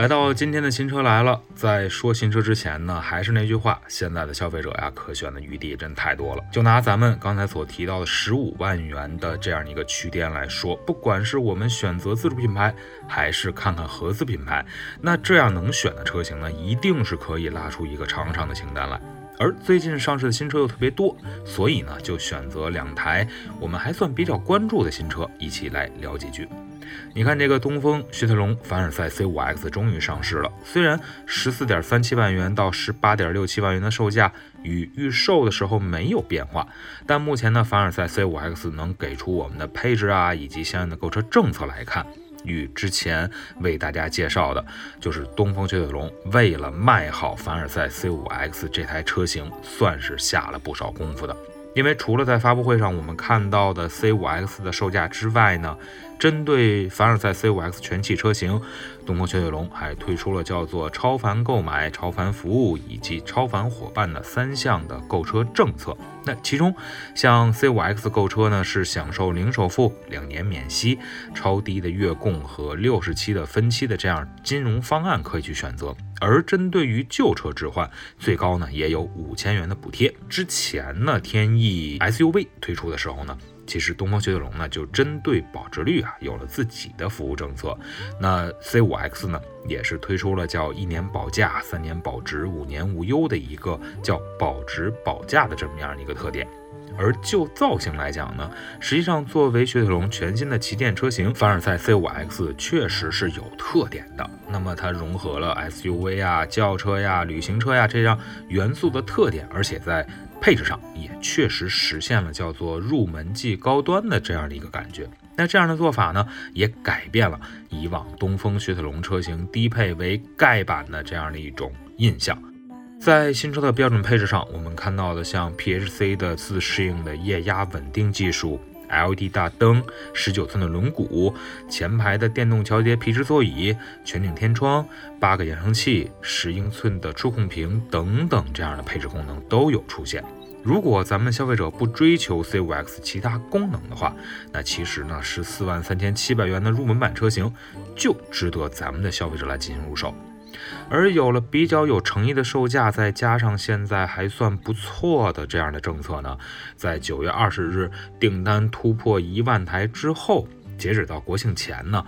来到今天的新车来了，在说新车之前呢，还是那句话，现在的消费者呀，可选的余地真太多了。就拿咱们刚才所提到的十五万元的这样一个区间来说，不管是我们选择自主品牌，还是看看合资品牌，那这样能选的车型呢，一定是可以拉出一个长长的清单来。而最近上市的新车又特别多，所以呢，就选择两台我们还算比较关注的新车，一起来聊几句。你看，这个东风雪铁龙凡尔赛 C5X 终于上市了。虽然十四点三七万元到十八点六七万元的售价与预售的时候没有变化，但目前呢，凡尔赛 C5X 能给出我们的配置啊，以及相应的购车政策来看，与之前为大家介绍的，就是东风雪铁龙为了卖好凡尔赛 C5X 这台车型，算是下了不少功夫的。因为除了在发布会上我们看到的 C5X 的售价之外呢，针对凡尔赛 C5X 全系车型，东风雪铁龙还推出了叫做“超凡购买、超凡服务以及超凡伙伴”的三项的购车政策。那其中，像 C5X 购车呢，是享受零首付、两年免息、超低的月供和六十期的分期的这样金融方案可以去选择。而针对于旧车置换，最高呢也有五千元的补贴。之前呢，天翼 SUV 推出的时候呢，其实东风雪铁龙呢就针对保值率啊有了自己的服务政策。那 C5X 呢也是推出了叫一年保价、三年保值、五年无忧的一个叫保值保价的这么样的一个特点。而就造型来讲呢，实际上作为雪铁龙全新的旗舰车型，凡尔赛 C5X 确实是有特点的。那么它融合了 SUV 啊、轿车呀、旅行车呀这样元素的特点，而且在配置上也确实实现了叫做入门即高端的这样的一个感觉。那这样的做法呢，也改变了以往东风雪铁龙车型低配为盖板的这样的一种印象。在新车的标准配置上，我们看到的像 PHC 的自适应的液压稳定技术、LED 大灯、十九寸的轮毂、前排的电动调节皮质座椅、全景天窗、八个扬声器、十英寸的触控屏等等这样的配置功能都有出现。如果咱们消费者不追求 C5X 其他功能的话，那其实呢十四万三千七百元的入门版车型就值得咱们的消费者来进行入手。而有了比较有诚意的售价，再加上现在还算不错的这样的政策呢，在九月二十日订单突破一万台之后，截止到国庆前呢，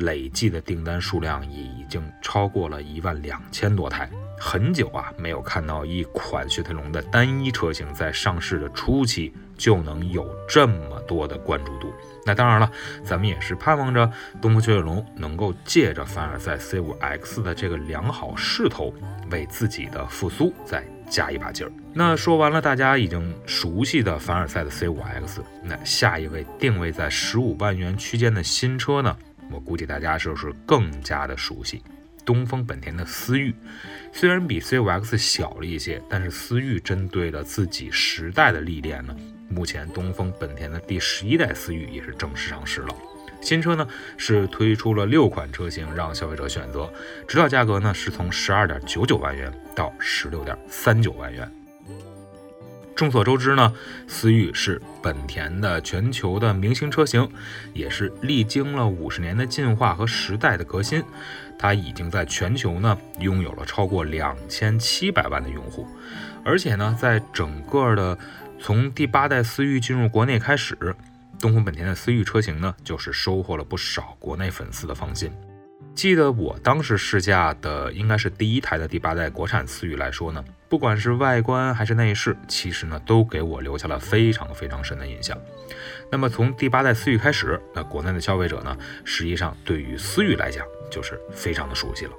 累计的订单数量已经超过了一万两千多台。很久啊，没有看到一款雪铁龙的单一车型在上市的初期就能有这么多的关注度。那当然了，咱们也是盼望着东风雪铁龙能够借着凡尔赛 C5X 的这个良好势头，为自己的复苏再加一把劲儿。那说完了大家已经熟悉的凡尔赛的 C5X，那下一位定位在十五万元区间的新车呢？我估计大家就是更加的熟悉。东风本田的思域，虽然比 C5X 小了一些，但是思域针对了自己时代的历练呢。目前东风本田的第十一代思域也是正式上市了。新车呢是推出了六款车型让消费者选择，指导价格呢是从十二点九九万元到十六点三九万元。众所周知呢，思域是本田的全球的明星车型，也是历经了五十年的进化和时代的革新。它已经在全球呢拥有了超过两千七百万的用户，而且呢，在整个的从第八代思域进入国内开始，东风本田的思域车型呢，就是收获了不少国内粉丝的芳心。记得我当时试驾的应该是第一台的第八代国产思域来说呢，不管是外观还是内饰，其实呢都给我留下了非常非常深的印象。那么从第八代思域开始，那国内的消费者呢，实际上对于思域来讲就是非常的熟悉了。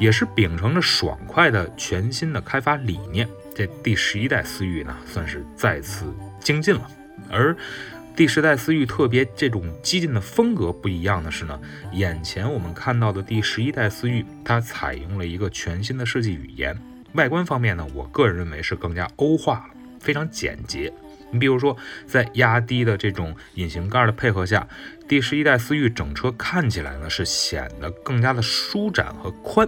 也是秉承着爽快的全新的开发理念，这第十一代思域呢，算是再次精进了。而第十代思域特别这种激进的风格不一样的是呢，眼前我们看到的第十一代思域，它采用了一个全新的设计语言。外观方面呢，我个人认为是更加欧化了，非常简洁。你比如说，在压低的这种引擎盖的配合下，第十一代思域整车看起来呢是显得更加的舒展和宽，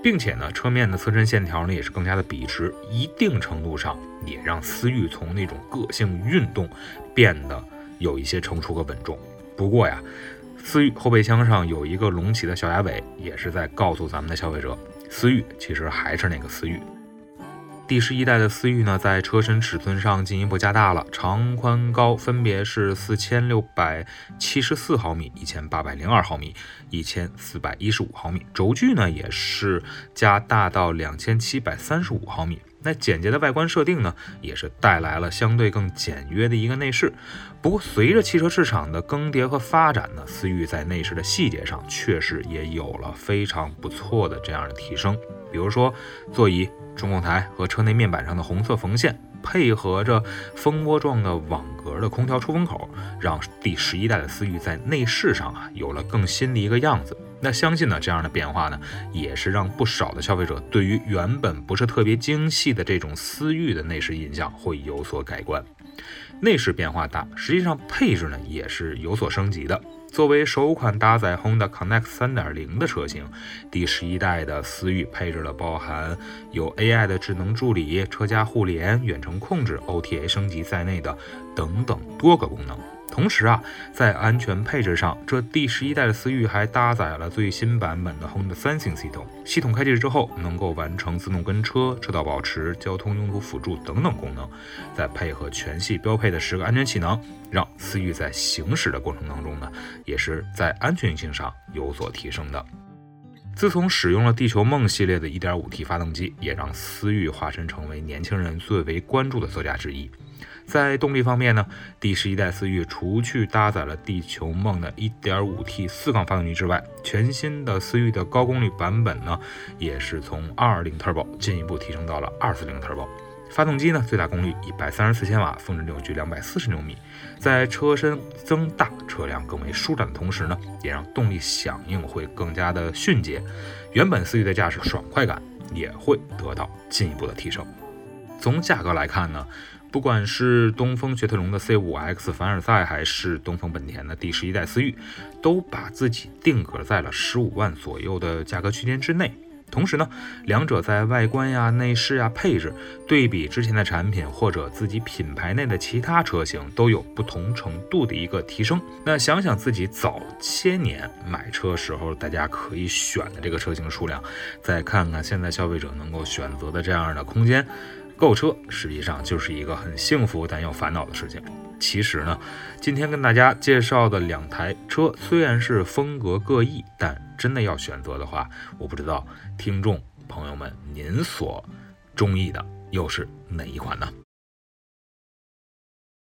并且呢车面的侧身线条呢也是更加的笔直，一定程度上也让思域从那种个性运动变得有一些成熟和稳重。不过呀，思域后备箱上有一个隆起的小鸭尾，也是在告诉咱们的消费者。思域其实还是那个思域，第十一代的思域呢，在车身尺寸上进一步加大了，长宽高分别是四千六百七十四毫米、一千八百零二毫米、一千四百一十五毫米，轴距呢也是加大到两千七百三十五毫米。那简洁的外观设定呢，也是带来了相对更简约的一个内饰。不过，随着汽车市场的更迭和发展呢，思域在内饰的细节上确实也有了非常不错的这样的提升。比如说，座椅、中控台和车内面板上的红色缝线，配合着蜂窝状的网格的空调出风口，让第十一代的思域在内饰上啊有了更新的一个样子。那相信呢，这样的变化呢，也是让不少的消费者对于原本不是特别精细的这种思域的内饰印象会有所改观。内饰变化大，实际上配置呢也是有所升级的。作为首款搭载 Honda Connect 3.0的车型，第十一代的思域配置了包含有 AI 的智能助理、车家互联、远程控制、OTA 升级在内的等等多个功能。同时啊，在安全配置上，这第十一代的思域还搭载了最新版本的 Honda Sensing 系统。系统开启之后，能够完成自动跟车、车道保持、交通拥堵辅助等等功能。再配合全系标配的十个安全气囊，让思域在行驶的过程当中呢，也是在安全性上有所提升的。自从使用了地球梦系列的 1.5T 发动机，也让思域化身成为年轻人最为关注的座驾之一。在动力方面呢，第十一代思域除去搭载了地球梦的 1.5T 四缸发动机之外，全新的思域的高功率版本呢，也是从20 Turbo 进一步提升到了240 Turbo。发动机呢，最大功率134千瓦，峰值扭矩240牛米，在车身增大、车辆更为舒展的同时呢，也让动力响应会更加的迅捷，原本思域的驾驶爽快感也会得到进一步的提升。从价格来看呢。不管是东风雪铁龙的 C5X 凡尔赛，还是东风本田的第十一代思域，都把自己定格在了十五万左右的价格区间之内。同时呢，两者在外观呀、内饰呀、配置对比之前的产品或者自己品牌内的其他车型，都有不同程度的一个提升。那想想自己早些年买车时候大家可以选的这个车型数量，再看看现在消费者能够选择的这样的空间。购车实际上就是一个很幸福但又烦恼的事情。其实呢，今天跟大家介绍的两台车虽然是风格各异，但真的要选择的话，我不知道听众朋友们您所中意的又是哪一款呢？